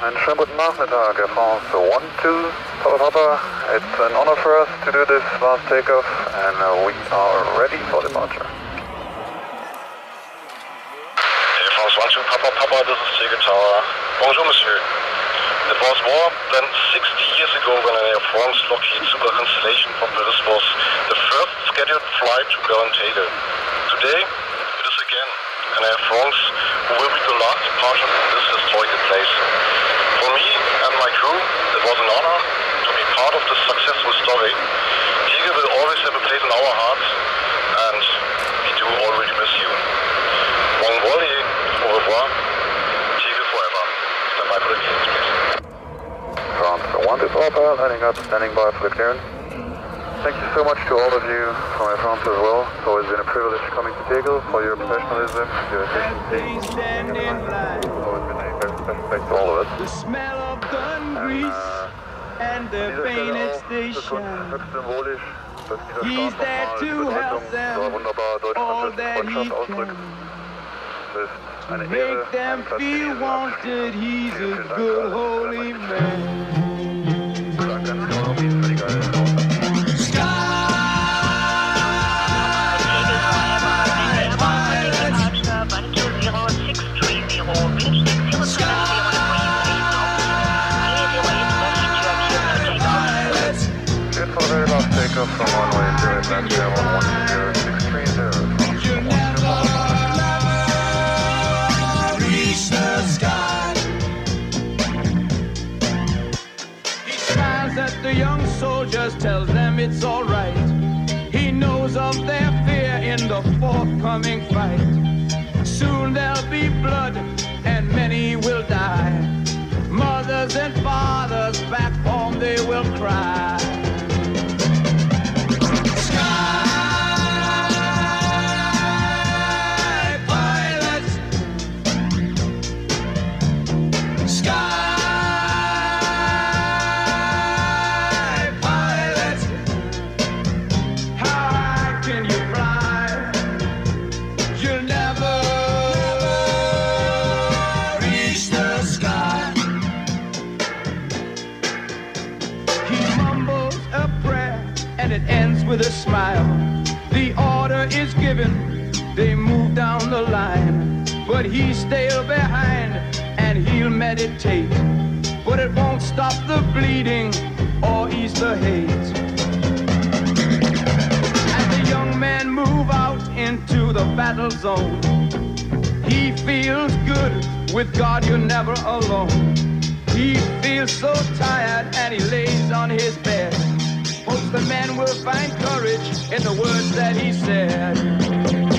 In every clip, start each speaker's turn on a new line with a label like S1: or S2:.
S1: Einen schönen guten Nachmittag, Air France 1, 2, Papa Papa. It's an honor for us to do this last takeoff and uh, we are ready for departure.
S2: Air France 1, 2, Papa Papa, this is Tegel Tower. Bonjour, monsieur. It was more than 60 years ago when an Air France Lockheed Super Constellation from Paris was the first scheduled flight to Tegel. Today, again an Air France who will be the last departure from this historical place. For me and my crew, it was an honor to be part of this successful story. Tegel will always have a place in our hearts, and we do already miss you. Bon vol au revoir. Tegel forever. Stand by for the clearance, please.
S1: France 1, 2, Papa, landing up, standing by for the clearance. Thank you so much to all of you from France as well. It's always been a privilege coming to Tegel for your professionalism, your efficiency. It's always been a very special place to all of us.
S3: The smell of gun
S1: And,
S3: grease
S1: uh,
S3: and the
S1: dieser Stelle
S3: painted
S1: auch ist es uns
S3: station.
S1: höchst symbolisch, dass dieser
S3: He's there to help them all that he can.
S1: Es ist eine Ehre,
S3: Make them
S1: einen Platz wie
S3: feel wanted. He's a good, holy man.
S1: Last takeoff from 0 Atlantic Airborne 120
S3: Reach the sky. He smiles at the young soldiers, tells them it's alright. He knows of their fear in the forthcoming fight. Soon there'll be blood and many will die. Mothers and fathers back home they will cry. The line. But he's still behind and he'll meditate. But it won't stop the bleeding or ease the hate. As the young men move out into the battle zone, he feels good. With God, you're never alone. He feels so tired and he lays on his bed. Hopes the men will find courage in the words that he said.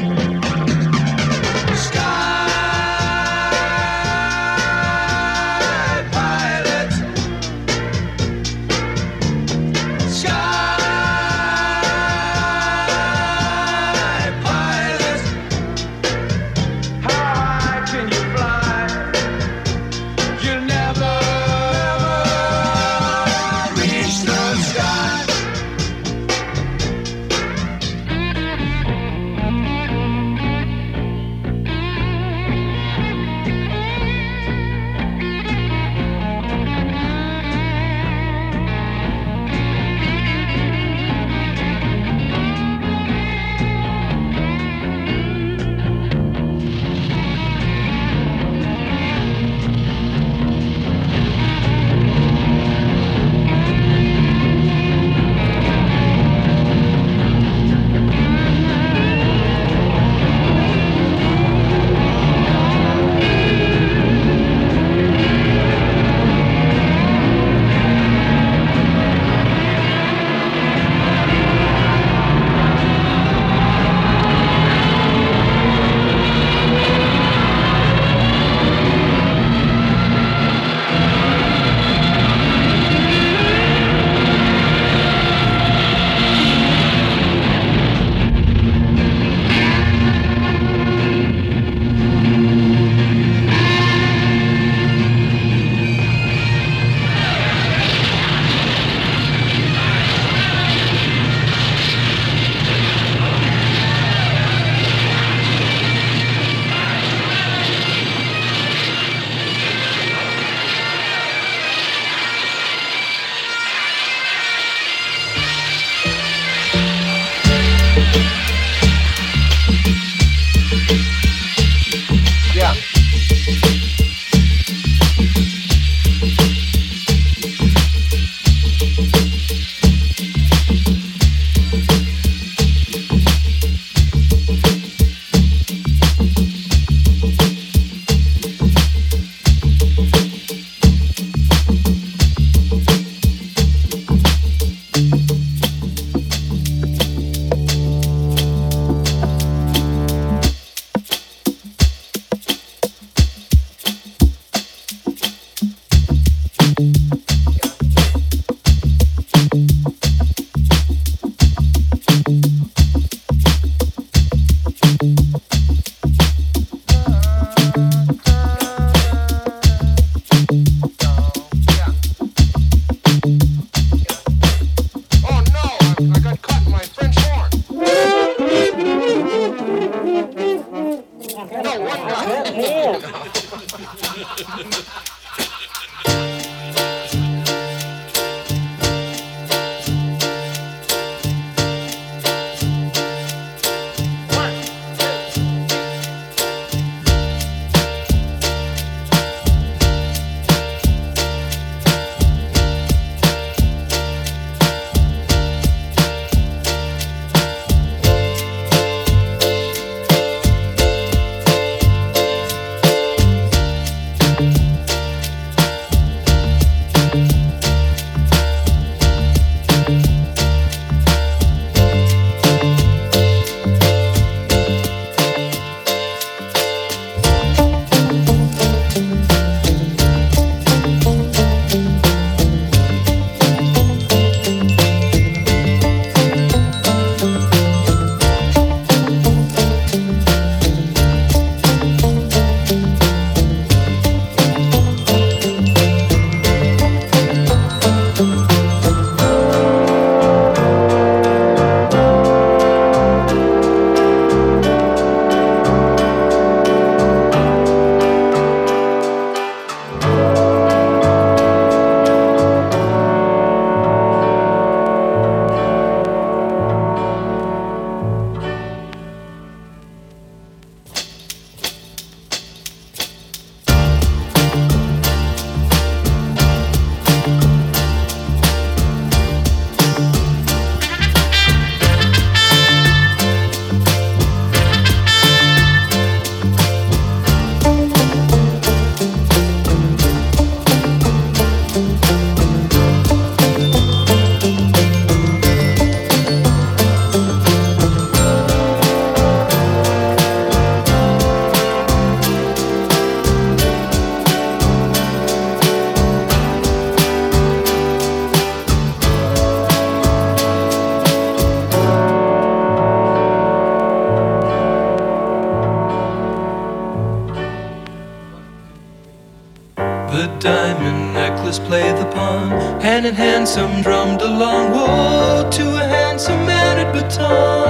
S3: fine and handsome drummed along, woe to a handsome man at baton.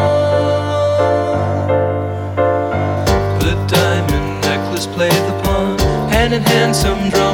S3: The diamond necklace played the pawn, hand in handsome drum.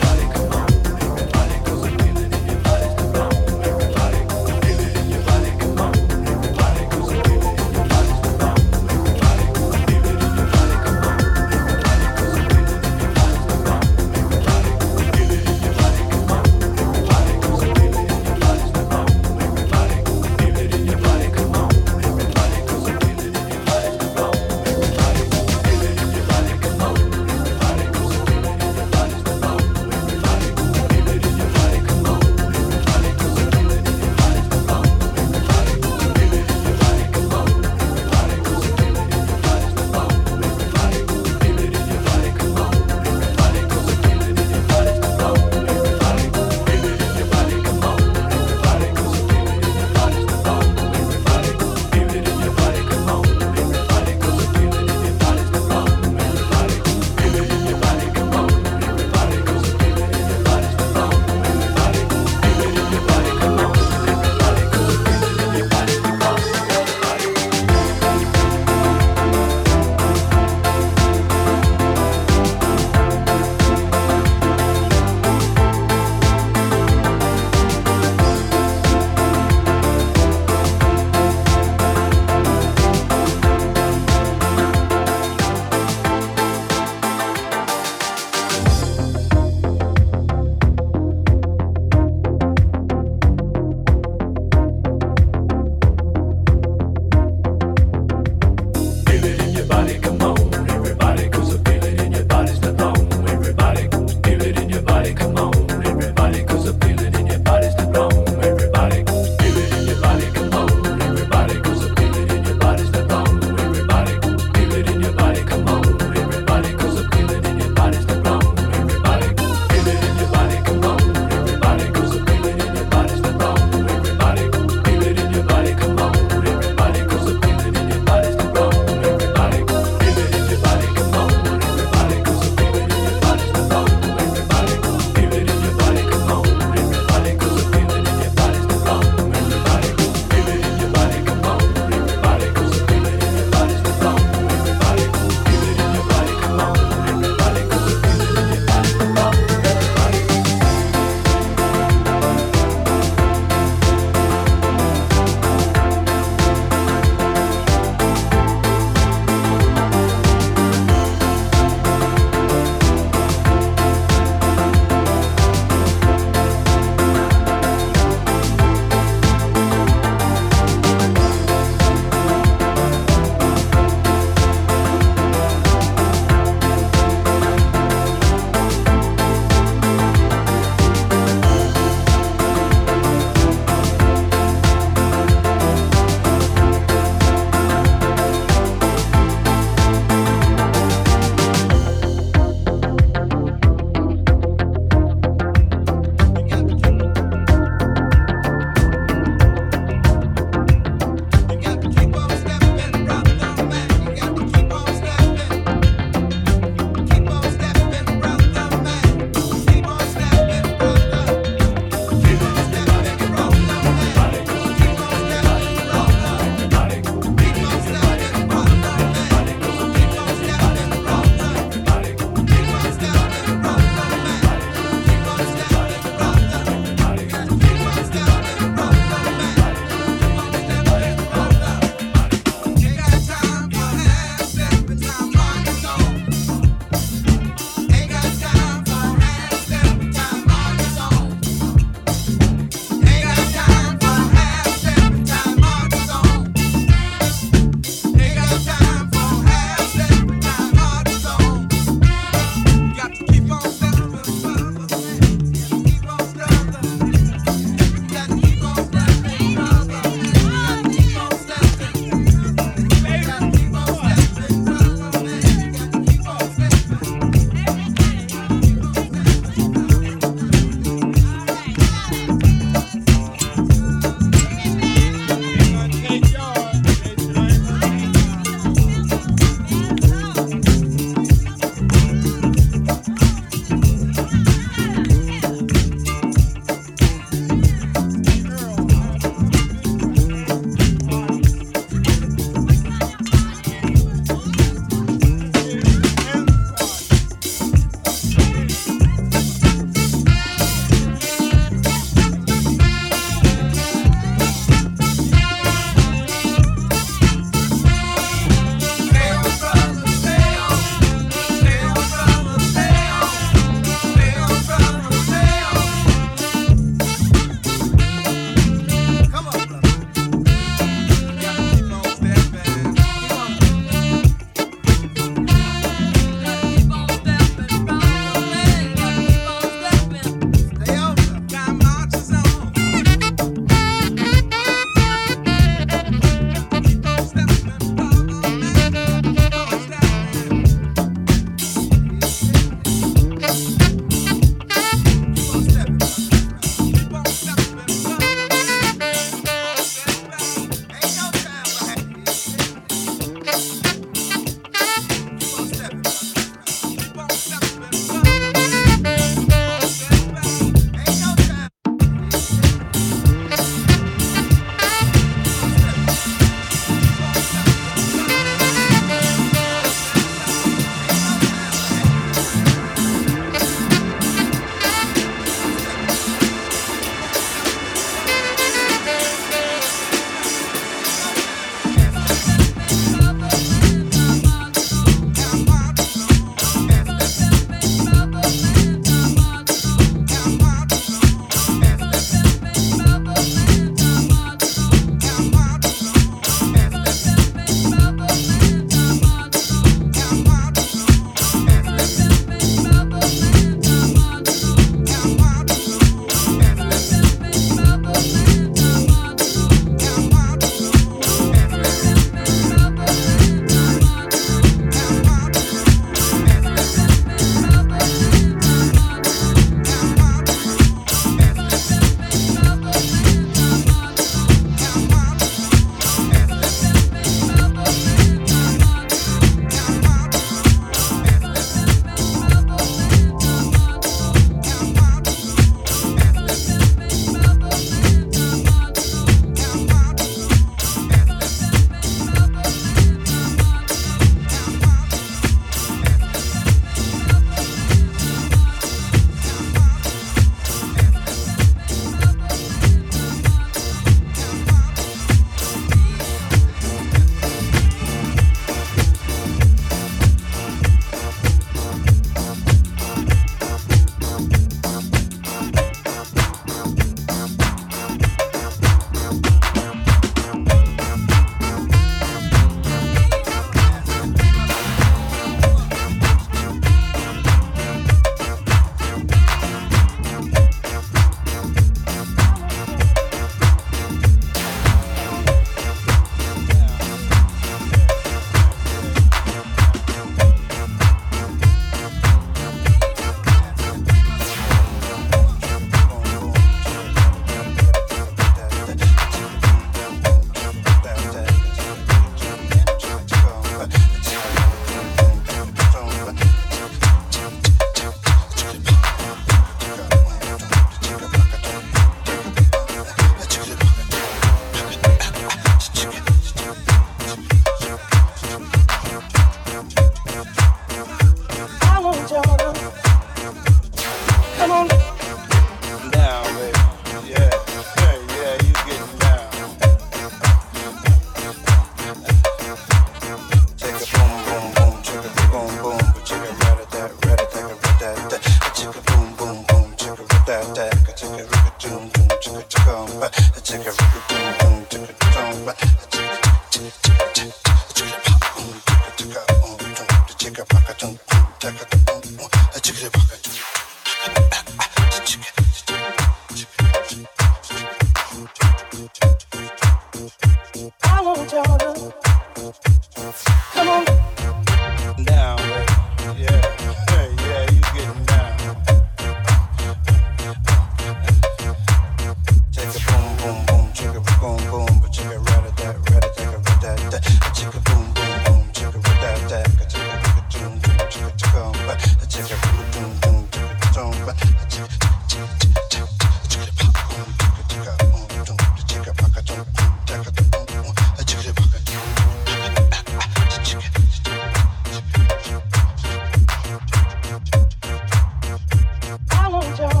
S3: soldier.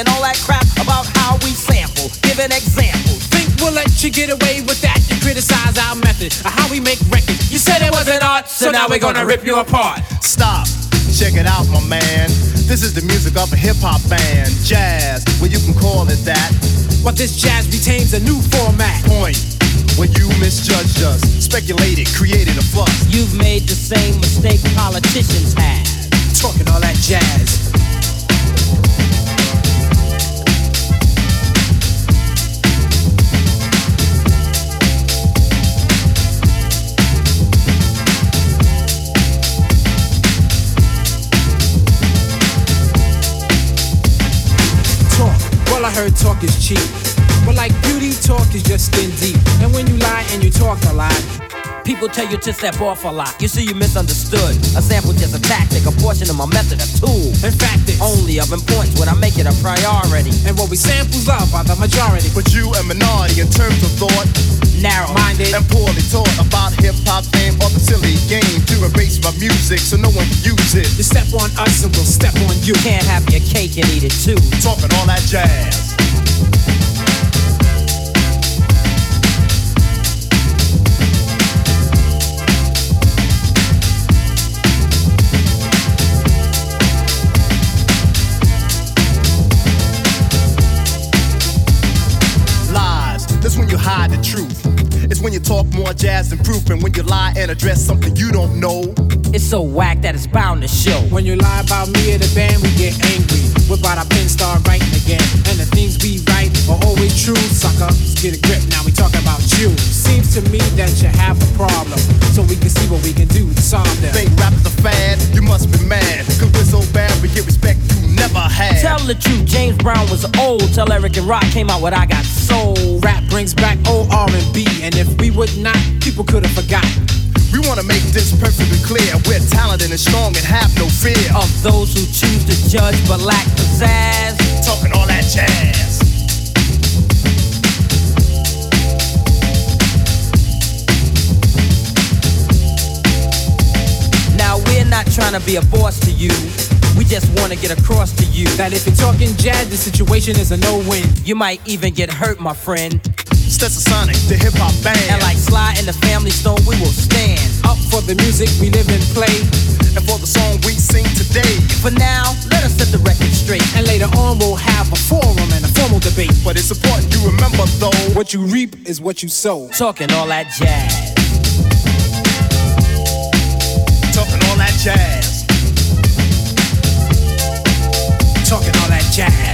S4: About how we sample, giving examples.
S5: Think we'll let you get away with that? You criticize our method of how we make records. You said it wasn't art, so now we're gonna rip you apart.
S6: Stop, check it out, my man. This is the music of a hip hop band, jazz, well you can call it that.
S5: But this jazz retains a new format.
S6: Point when you misjudged us, speculated, created a fuss.
S4: You've made the same mistake politicians have.
S5: Talking all that jazz. Well I heard talk is cheap. But like beauty, talk is just skin deep. And when you lie and you talk a lot,
S4: People tell you to step off a lot. You see, you misunderstood. A sample just a tactic, a portion of my method, a tool.
S5: in fact it's
S4: Only of importance when I make it a priority.
S5: And what we samples love by the majority.
S6: But you a minority in terms of thought,
S4: Narrow.
S5: Minded.
S6: and poorly taught about hip hop fame or the silly game to erase my music so no one can use it.
S5: You step on us and we'll step on you.
S4: Can't have your cake and eat it too.
S6: Talking all that jazz. Hide the truth. It's when you talk more jazz than proof, and when you lie and address something you don't know.
S4: It's so whack that it's bound to show.
S5: When you lie about me or the band, we get angry. Whip out our pen, start writing again. And the things we write are always true, sucker. Let's get a grip, now we talking about you. Seems to me that you have a problem. So we can see what we can do to solve them.
S6: Think rap is a fad, you must be mad. Cause we're so bad, we get respect you never had.
S4: Tell the truth, James Brown was old. Tell Eric and Rak came out with I Got Soul.
S5: Rap brings back old R&B, and if we would not, people could have forgotten.
S6: We wanna make this perfectly clear. We're talented and strong and have no fear.
S4: Of those who choose to judge but lack pizzazz.
S6: talking all that jazz.
S4: Now we're not trying to be a boss to you. We just want to get across to you
S5: That if you're talking jazz, the situation is a no-win.
S4: you might even get hurt, my friend.
S6: Stetsasonic, the hip hop band.
S4: And like Sly and the Family Stone, we will stand.
S5: Up for the music we live and play.
S6: and for the song we sing today.
S4: For now, let us set the record straight.
S5: And later on, we'll have a forum and a formal debate.
S6: But it's important you remember though.
S5: What you reap is what you sow.
S4: Talking all that jazz.
S6: Talking all that jazz.
S5: Talking all that jazz.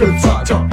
S7: 又咋叫